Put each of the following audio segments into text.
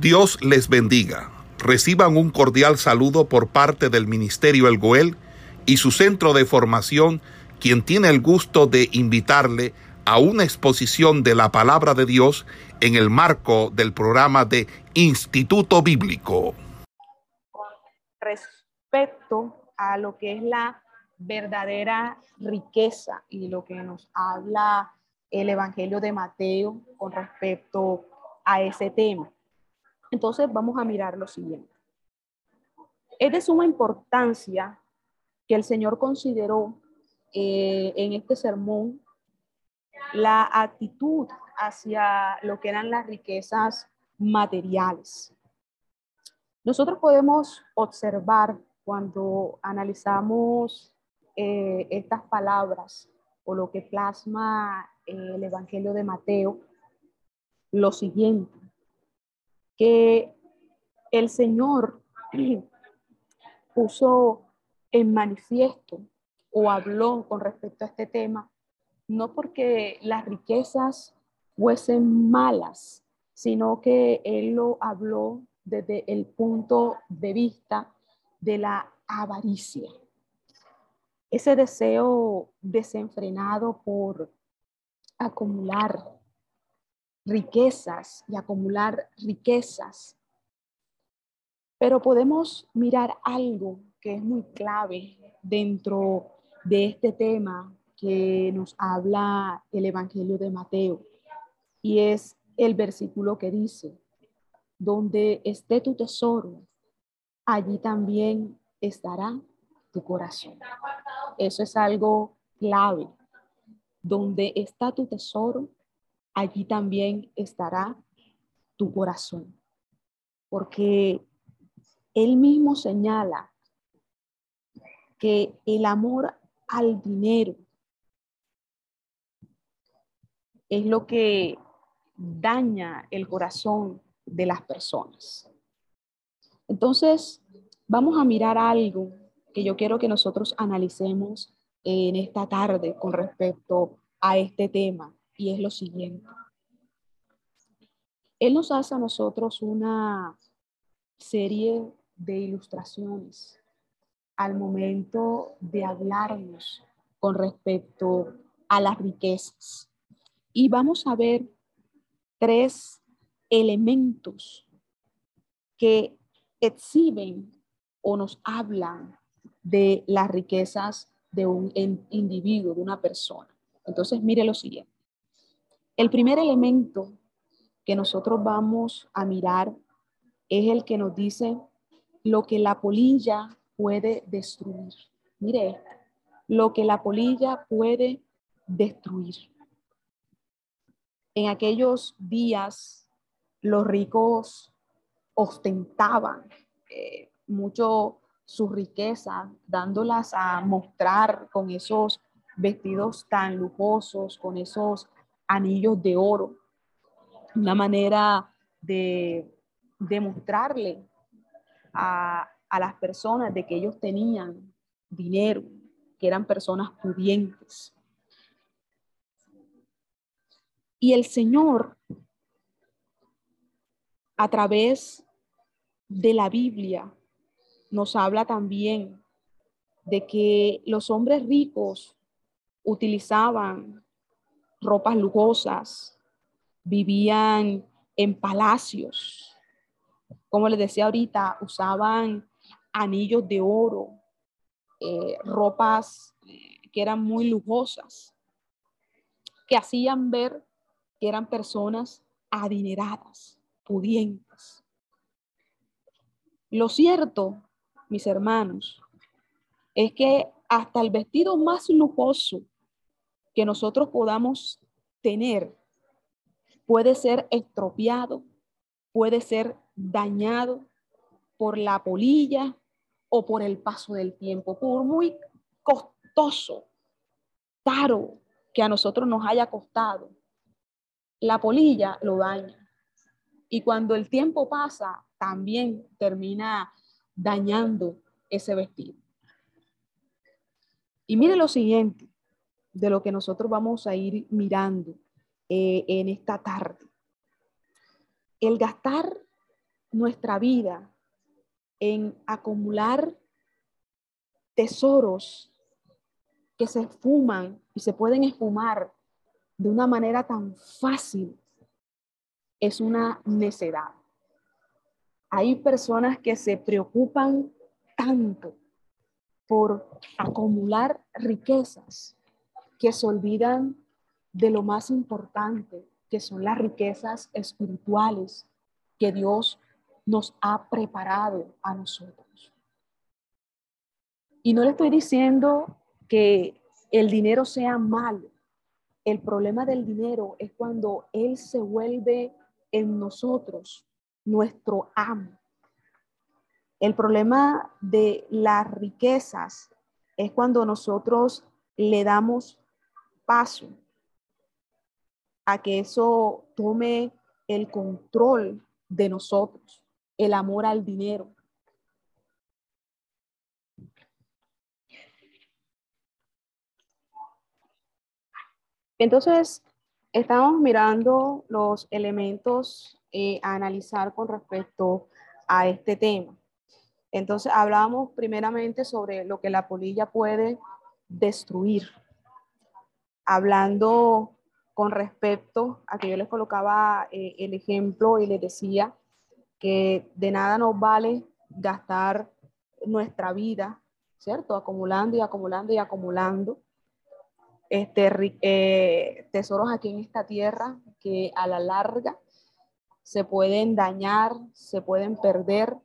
Dios les bendiga. Reciban un cordial saludo por parte del Ministerio El Goel y su centro de formación, quien tiene el gusto de invitarle a una exposición de la palabra de Dios en el marco del programa de Instituto Bíblico. Respecto a lo que es la verdadera riqueza y lo que nos habla el Evangelio de Mateo con respecto a ese tema. Entonces vamos a mirar lo siguiente. Es de suma importancia que el Señor consideró eh, en este sermón la actitud hacia lo que eran las riquezas materiales. Nosotros podemos observar cuando analizamos eh, estas palabras o lo que plasma el Evangelio de Mateo, lo siguiente, que el Señor puso en manifiesto o habló con respecto a este tema, no porque las riquezas fuesen malas, sino que Él lo habló desde el punto de vista de la avaricia. Ese deseo desenfrenado por acumular riquezas y acumular riquezas. Pero podemos mirar algo que es muy clave dentro de este tema que nos habla el Evangelio de Mateo y es el versículo que dice, donde esté tu tesoro, allí también estará tu corazón. Eso es algo clave. Donde está tu tesoro, allí también estará tu corazón. Porque él mismo señala que el amor al dinero es lo que daña el corazón de las personas. Entonces, vamos a mirar algo que yo quiero que nosotros analicemos en esta tarde con respecto a este tema y es lo siguiente. Él nos hace a nosotros una serie de ilustraciones al momento de hablarnos con respecto a las riquezas. Y vamos a ver tres elementos que exhiben o nos hablan de las riquezas de un individuo, de una persona. Entonces, mire lo siguiente. El primer elemento que nosotros vamos a mirar es el que nos dice lo que la polilla puede destruir. Mire lo que la polilla puede destruir. En aquellos días, los ricos ostentaban eh, mucho su riqueza, dándolas a mostrar con esos vestidos tan lujosos, con esos anillos de oro, una manera de demostrarle a, las personas de que ellos tenían dinero, que eran personas pudientes. Y el Señor, a través de la Biblia, nos habla también de que los hombres ricos utilizaban ropas lujosas, vivían en palacios. Como les decía ahorita, usaban anillos de oro, eh, ropas eh, que eran muy lujosas, que hacían ver que eran personas adineradas, pudientes. Lo cierto, mis hermanos, es que hasta el vestido más lujoso que nosotros podamos tener puede ser estropeado, puede ser dañado por la polilla o por el paso del tiempo, por muy costoso, caro que a nosotros nos haya costado. La polilla lo daña. Y cuando el tiempo pasa, también termina dañando ese vestido. Y mire lo siguiente, de lo que nosotros vamos a ir mirando eh, en esta tarde. El gastar nuestra vida en acumular tesoros que se esfuman y se pueden esfumar de una manera tan fácil es una necedad. Hay personas que se preocupan tanto por acumular riquezas que se olvidan de lo más importante, que son las riquezas espirituales que Dios nos ha preparado a nosotros. Y no le estoy diciendo que el dinero sea malo. El problema del dinero es cuando Él se vuelve en nosotros nuestro amo. El problema de las riquezas es cuando nosotros le damos paso a que eso tome el control de nosotros, el amor al dinero. Entonces, estamos mirando los elementos eh, a analizar con respecto a este tema. Entonces, hablábamos primeramente sobre lo que la polilla puede destruir, hablando con respecto a que yo les colocaba eh, el ejemplo y les decía que de nada nos vale gastar nuestra vida, ¿cierto? Acumulando y acumulando y acumulando este, eh, tesoros aquí en esta tierra que a la larga se pueden dañar, se pueden perder.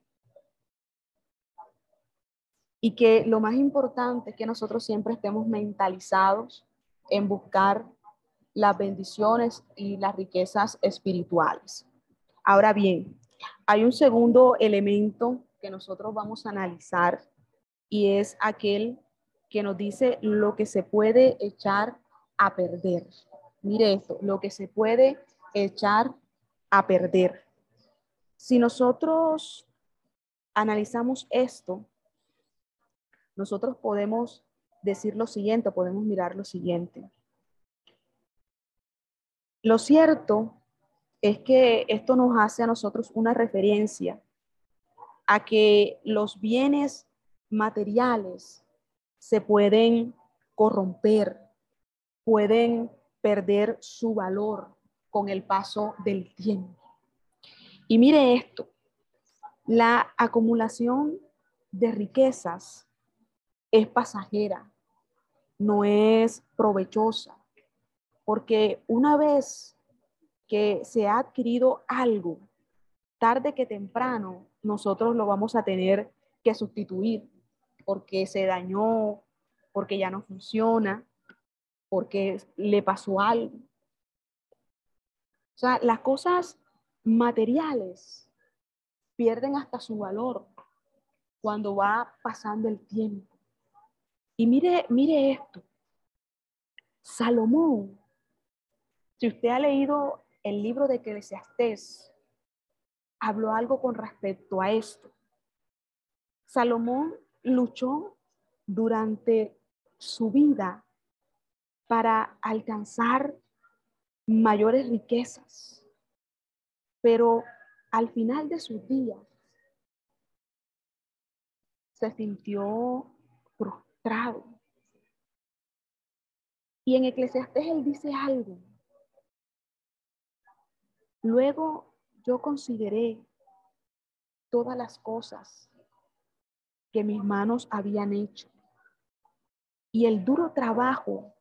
Y que lo más importante es que nosotros siempre estemos mentalizados en buscar las bendiciones y las riquezas espirituales. Ahora bien, hay un segundo elemento que nosotros vamos a analizar y es aquel que nos dice lo que se puede echar a perder. Mire esto, lo que se puede echar a perder. Si nosotros analizamos esto, nosotros podemos decir lo siguiente, podemos mirar lo siguiente. Lo cierto es que esto nos hace a nosotros una referencia a que los bienes materiales se pueden corromper, pueden perder su valor con el paso del tiempo. Y mire esto, la acumulación de riquezas es pasajera, no es provechosa porque una vez que se ha adquirido algo, tarde que temprano, nosotros lo vamos a tener que sustituir porque se dañó, porque ya no funciona, porque le pasó algo. O sea, las cosas materiales pierden hasta su valor cuando va pasando el tiempo. Y mire, mire esto. Salomón si usted ha leído el libro de Eclesiastés, habló algo con respecto a esto. Salomón luchó durante su vida para alcanzar mayores riquezas, pero al final de sus días se sintió Y en Eclesiastés él dice algo Luego yo consideré todas las cosas que mis manos habían hecho y el duro trabajo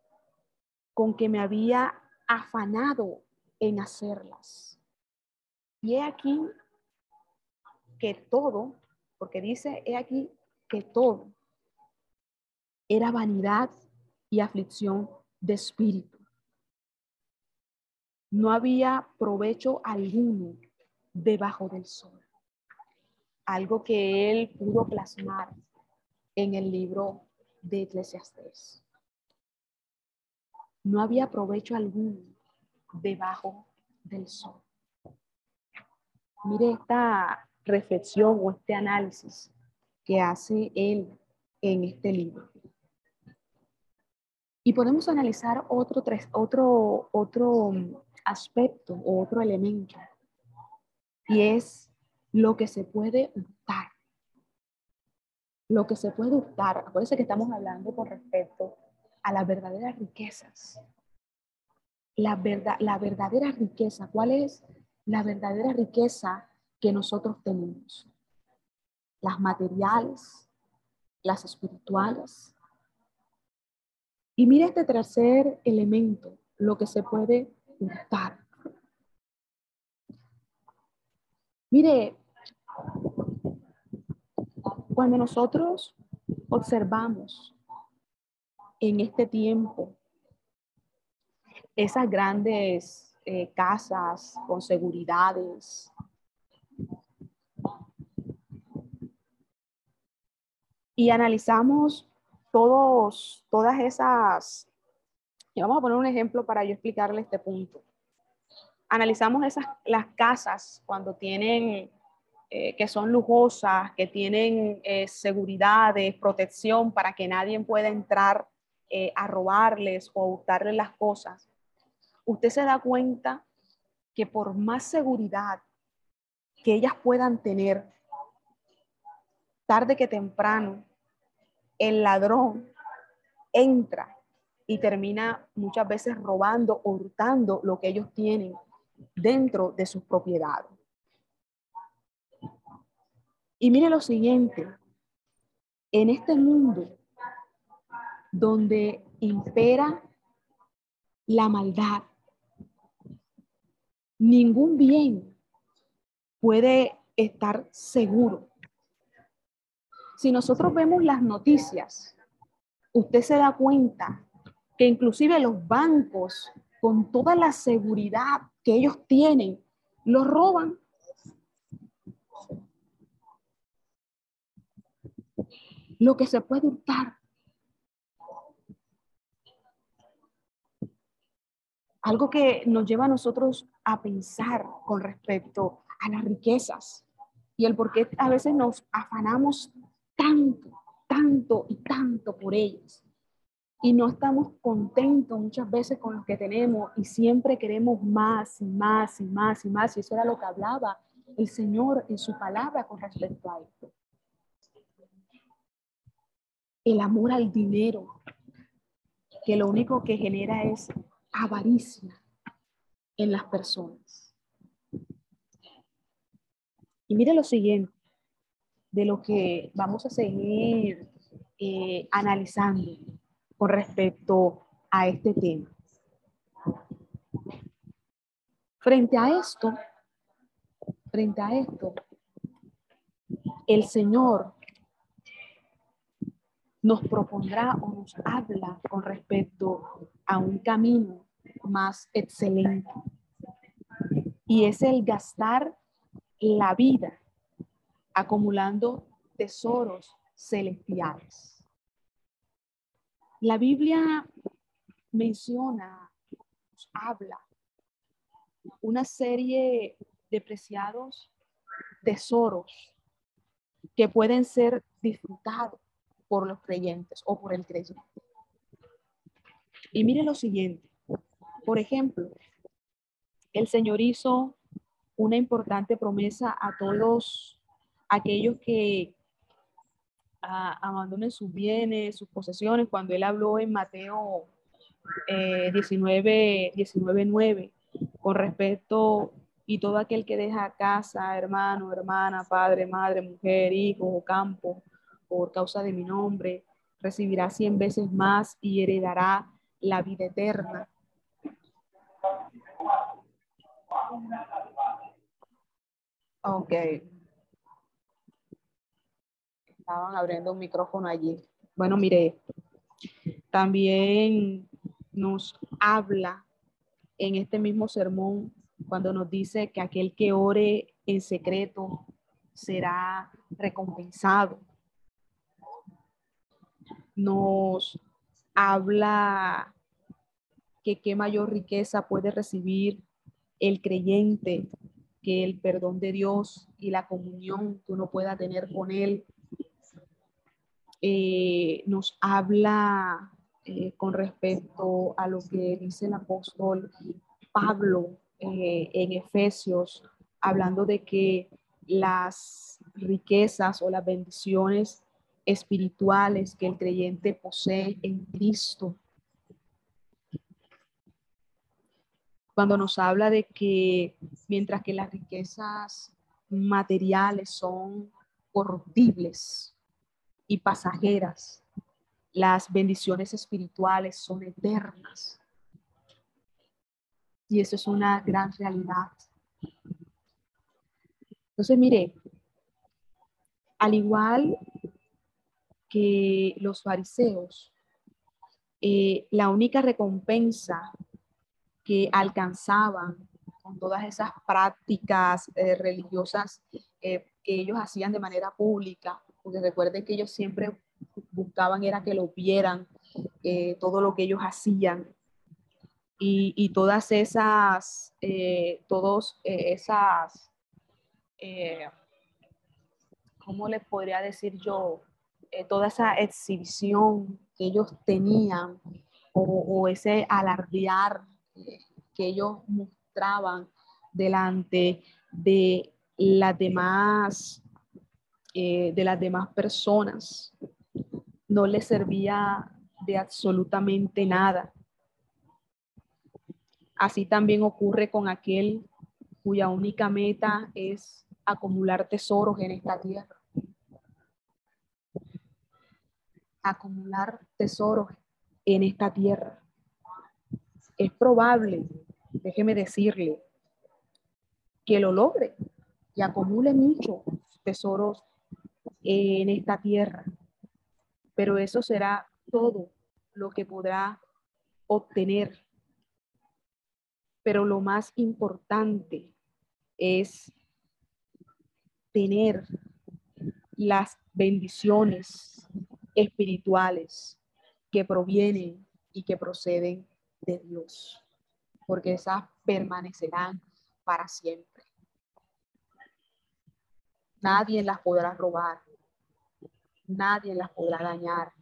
con que me había afanado en hacerlas. Y he aquí que todo, porque dice, he aquí que todo era vanidad y aflicción de espíritu no había provecho alguno debajo del sol. Algo que él pudo plasmar en el libro de Eclesiastes. No había provecho alguno debajo del sol. Mire esta reflexión o este análisis que hace él en este libro. Y podemos analizar otro, otro, otro aspecto o otro elemento, y es lo que se puede hurtar. Lo que se puede hurtar. Acuérdense que estamos hablando con respecto a las verdaderas riquezas. La, verdad, la verdadera riqueza. ¿Cuál es la verdadera riqueza que nosotros tenemos? Las materiales, las espirituales. Y mire este tercer elemento, lo que se puede hurtar. Mire, cuando nosotros observamos en este tiempo esas grandes eh, casas con seguridades, y analizamos todos, todas esas, y vamos a poner un ejemplo para yo explicarle este punto. Analizamos esas, las casas cuando tienen, eh, que son lujosas, que tienen eh, seguridades, protección para que nadie pueda entrar eh, a robarles o a hurtarles las cosas, usted se da cuenta que por más seguridad que ellas puedan tener, tarde que temprano, el ladrón entra y termina muchas veces robando o hurtando lo que ellos tienen dentro de sus propiedades. Y mire lo siguiente, en este mundo donde impera la maldad, ningún bien puede estar seguro. Si nosotros vemos las noticias, usted se da cuenta que inclusive los bancos, con toda la seguridad que ellos tienen, los roban. Lo que se puede hurtar. Algo que nos lleva a nosotros a pensar con respecto a las riquezas y el por qué a veces nos afanamos tanto, tanto y tanto por ellas y no estamos contentos muchas veces con lo que tenemos y siempre queremos más y más y más y más. Y eso era lo que hablaba el Señor en su palabra con respecto a esto. El amor al dinero, que lo único que genera es avaricia en las personas. Y mire lo siguiente, de lo que vamos a seguir eh, analizando con respecto a este tema. Frente a esto, frente a esto, el Señor nos propondrá o nos habla con respecto a un camino más excelente. Y es el gastar la vida acumulando tesoros celestiales. La Biblia menciona, habla, una serie de preciados tesoros que pueden ser disfrutados por los creyentes o por el creyente. Y mire lo siguiente, por ejemplo, el Señor hizo una importante promesa a todos aquellos que abandonen sus bienes, sus posesiones, cuando él habló en Mateo 19, 19, 9, con respecto y todo aquel que deja casa, hermano, hermana, padre, madre, mujer, hijo o campo, por causa de mi nombre, recibirá cien veces más y heredará la vida eterna. Ok. Estaban abriendo un micrófono allí. Bueno, mire, también nos habla en este mismo sermón cuando nos dice que aquel que ore en secreto será recompensado. Nos habla que qué mayor riqueza puede recibir el creyente que el perdón de Dios y la comunión que uno pueda tener con Él eh, nos habla eh, con respecto a lo que dice el apóstol Pablo eh, en Efesios, hablando de que las riquezas o las bendiciones espirituales que el creyente posee en Cristo. Cuando nos habla de que mientras que las riquezas materiales son corruptibles y pasajeras, las bendiciones espirituales son eternas. Y eso es una gran realidad. Entonces, mire, al igual que los fariseos, eh, la única recompensa que alcanzaban con todas esas prácticas eh, religiosas eh, que ellos hacían de manera pública, porque recuerden que ellos siempre buscaban era que lo vieran, todo lo que ellos hacían, y, y todas esas, todos esas, ¿cómo les podría decir yo? Eh, toda esa exhibición que ellos tenían o, ese alardear eh, que ellos mostraban delante de las demás eh, de las demás personas no les servía de absolutamente nada. Así también ocurre con aquel cuya única meta es acumular tesoros en esta tierra. acumular tesoros en esta tierra. Es probable, déjeme decirle, que lo logre y acumule muchos tesoros en esta tierra. Pero eso será todo lo que podrá obtener. Pero lo más importante es tener las bendiciones espirituales que provienen y que proceden de Dios, porque esas permanecerán para siempre. Nadie las podrá robar, nadie las podrá dañar,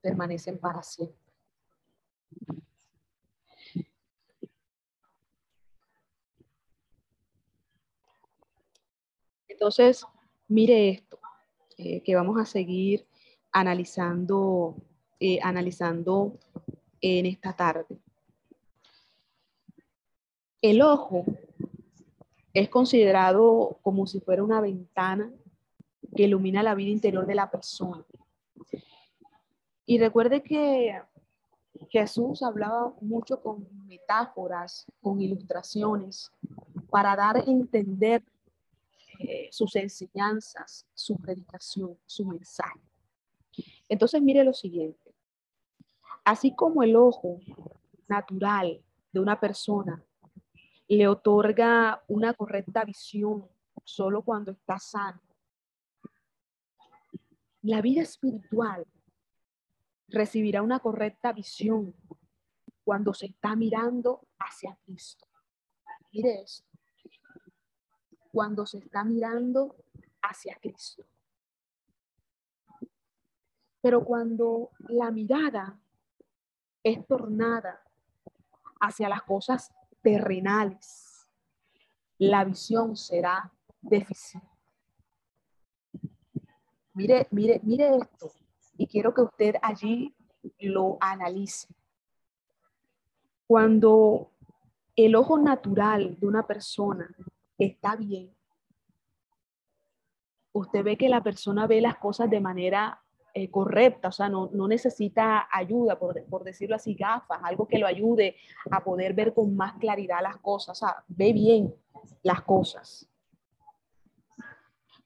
permanecen para siempre. Entonces, mire esto. Eh, que vamos a seguir analizando, eh, analizando en esta tarde. El ojo es considerado como si fuera una ventana que ilumina la vida interior de la persona. Y recuerde que Jesús hablaba mucho con metáforas, con ilustraciones, para dar a entender eh, sus enseñanzas, su predicación, su mensaje. Entonces, mire lo siguiente. Así como el ojo natural de una persona le otorga una correcta visión solo cuando está sano, la vida espiritual recibirá una correcta visión cuando se está mirando hacia Cristo. Mire esto cuando se está mirando hacia Cristo. Pero cuando la mirada es tornada hacia las cosas terrenales, la visión será deficiente. Mire, mire, mire esto y quiero que usted allí lo analice. Cuando el ojo natural de una persona está bien. Usted ve que la persona ve las cosas de manera eh, correcta, o sea, no, necesita ayuda, por, por, decirlo así, gafas, algo que lo ayude a poder ver con más claridad las cosas, o sea, ve bien las cosas.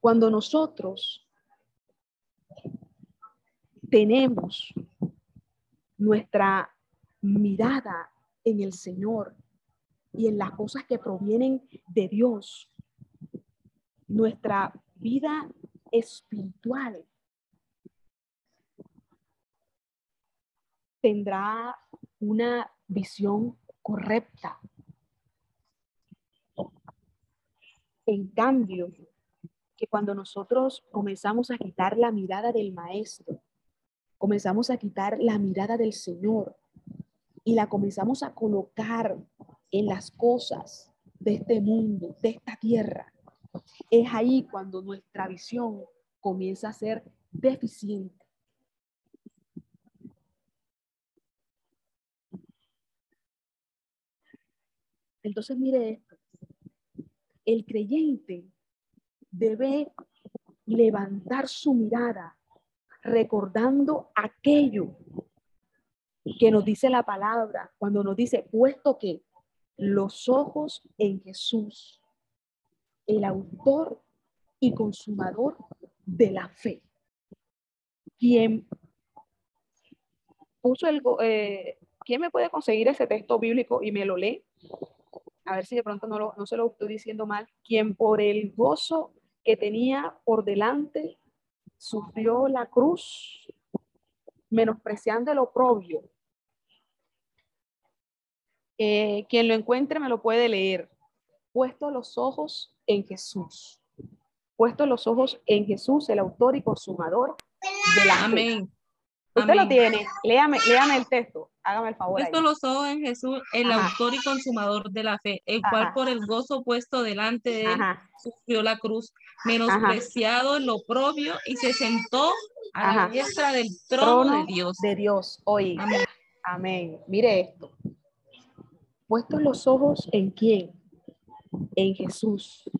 Cuando nosotros tenemos nuestra mirada en el Señor, y en las cosas que provienen de Dios. Nuestra vida espiritual tendrá una visión correcta. En cambio, que cuando nosotros comenzamos a quitar la mirada del maestro, comenzamos a quitar la mirada del Señor y la comenzamos a colocar en las cosas de este mundo, de esta tierra, Es ahí cuando nuestra visión comienza a ser deficiente. Entonces, mire esto. El creyente debe levantar su mirada recordando aquello que nos dice la palabra cuando nos dice, puesto que los ojos en Jesús, el autor y consumador de la fe, quien puso. Eh, ¿Quién me puede conseguir ese texto bíblico y me lo lee? A ver si de pronto no, no se lo estoy diciendo mal. Quien por el gozo que tenía por delante sufrió la cruz, menospreciando el oprobio. Eh, quien lo encuentre me lo puede leer. Puesto los ojos en Jesús. Puesto los ojos en Jesús, el autor y consumador de la Amén. Usted lo tiene. Léame, léame el texto. Hágame el favor. Puesto los ojos en Jesús, el autor y consumador de la fe, el cual por el gozo puesto delante de él sufrió la cruz, menospreciado lo propio y se sentó a la diestra del trono, de Dios. De Dios, hoy. Amén. Amén. Mire esto. Puesto los ojos en quién? En Jesús.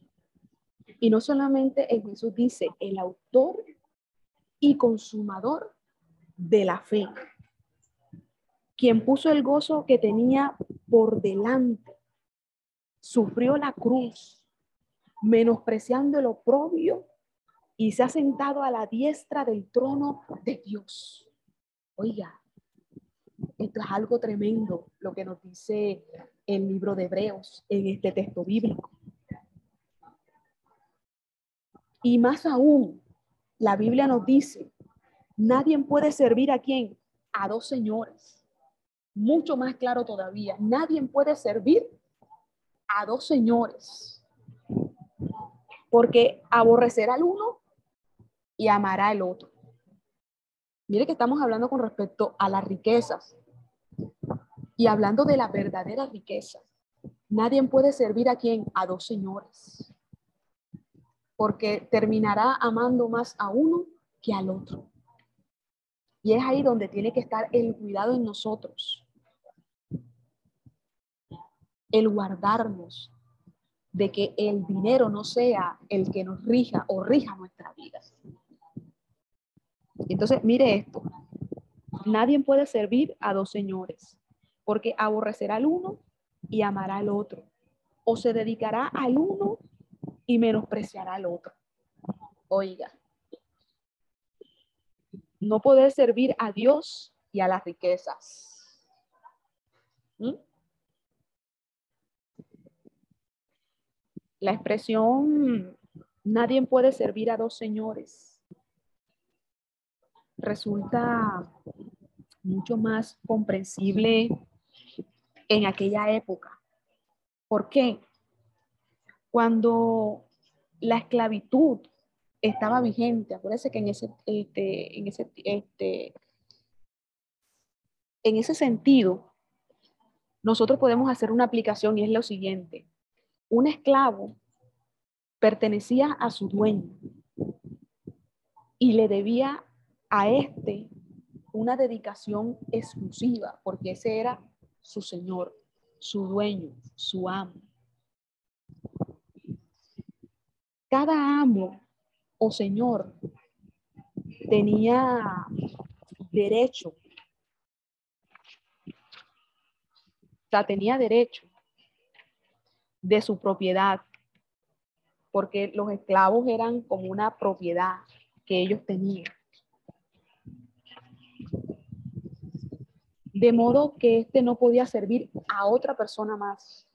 Y no solamente en Jesús dice, el autor y consumador de la fe, quien puso el gozo que tenía por delante, sufrió la cruz, menospreciando el oprobio y se ha sentado a la diestra del trono de Dios. Oiga, esto es algo tremendo lo que nos dice el libro de Hebreos en este texto bíblico. Y más aún, la Biblia nos dice Nadie puede servir a quién? A dos señores. Mucho más claro todavía, nadie puede servir a dos señores. Porque aborrecerá al uno y amará al otro. Mire que estamos hablando con respecto a las riquezas y hablando de la verdadera riqueza. Nadie puede servir a quién? A dos señores. Porque terminará amando más a uno que al otro. Y es ahí donde tiene que estar el cuidado en nosotros. El guardarnos de que el dinero no sea el que nos rija o rija nuestra vida. Entonces, mire esto. Nadie puede servir a dos señores, porque aborrecerá al uno y amará al otro, o se dedicará al uno y menospreciará al otro. Oiga, no poder servir a Dios y a las riquezas. ¿Mm? La expresión nadie puede servir a dos señores resulta mucho más comprensible en aquella época. ¿Por qué? Cuando la esclavitud estaba vigente. Acuérdense que en ese, este, en ese, este, en ese sentido, nosotros podemos hacer una aplicación y es lo siguiente. Un esclavo pertenecía a su dueño y le debía a este una dedicación exclusiva, porque ese era su señor, su dueño, su amo. Cada amo o señor tenía derecho, o tenía derecho de su propiedad, porque los esclavos eran como una propiedad que ellos tenían. De modo que éste no podía servir a otra persona más,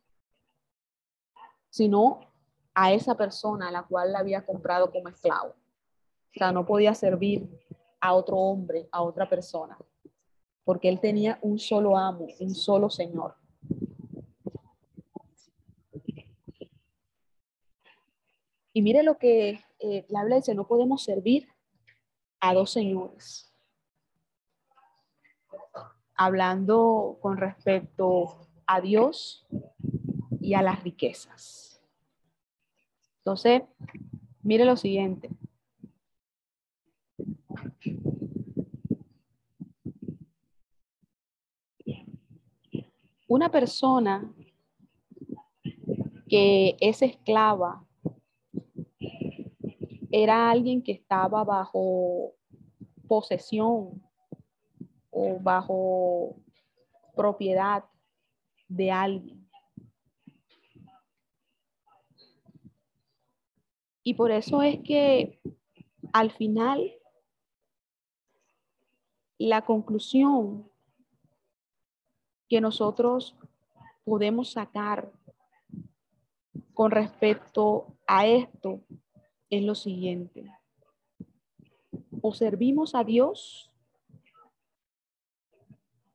sino a esa persona a la cual la había comprado como esclavo. O sea, no podía servir a otro hombre, a otra persona, porque él tenía un solo amo, un solo señor. Y mire lo que eh, la Biblia dice, no podemos servir a dos señores. Hablando con respecto a Dios y a las riquezas. Entonces, mire lo siguiente. Una persona que es esclava era alguien que estaba bajo posesión o bajo propiedad de alguien. Y por eso es que al final la conclusión que nosotros podemos sacar con respecto a esto es lo siguiente. O servimos a Dios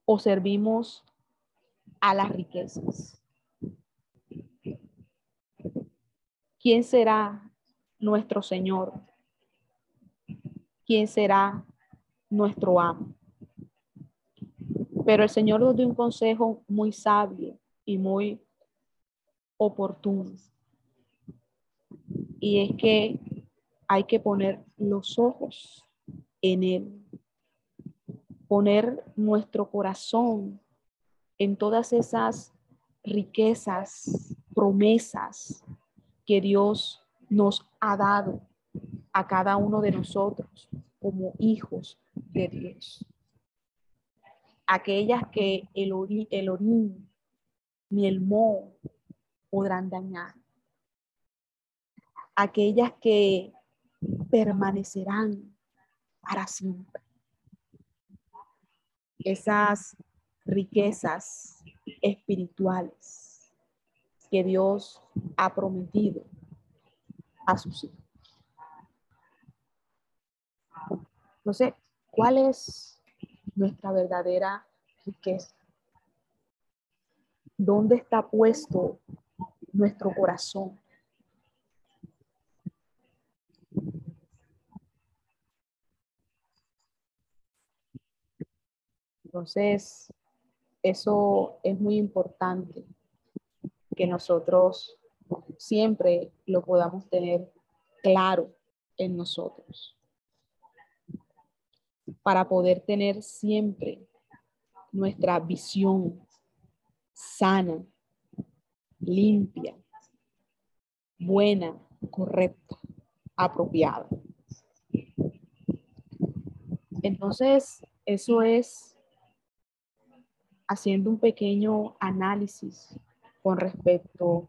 o servimos a las riquezas. ¿Quién será nuestro Señor? ¿Quién será nuestro amo? Pero el Señor nos dio un consejo muy sabio y muy oportuno. Y es que hay que poner los ojos en Él, poner nuestro corazón en todas esas riquezas, promesas que Dios nos ha dado a cada uno de nosotros como hijos de Dios aquellas que el, el orín ni el moho podrán dañar, aquellas que permanecerán para siempre. Esas riquezas espirituales que Dios ha prometido a sus hijos. Sé, ¿cuál es nuestra verdadera riqueza. ¿Dónde está puesto nuestro corazón? Entonces, eso es muy importante que nosotros siempre lo podamos tener claro en nosotros para poder tener siempre nuestra visión sana, limpia, buena, correcta, apropiada. Entonces, eso es haciendo un pequeño análisis con respecto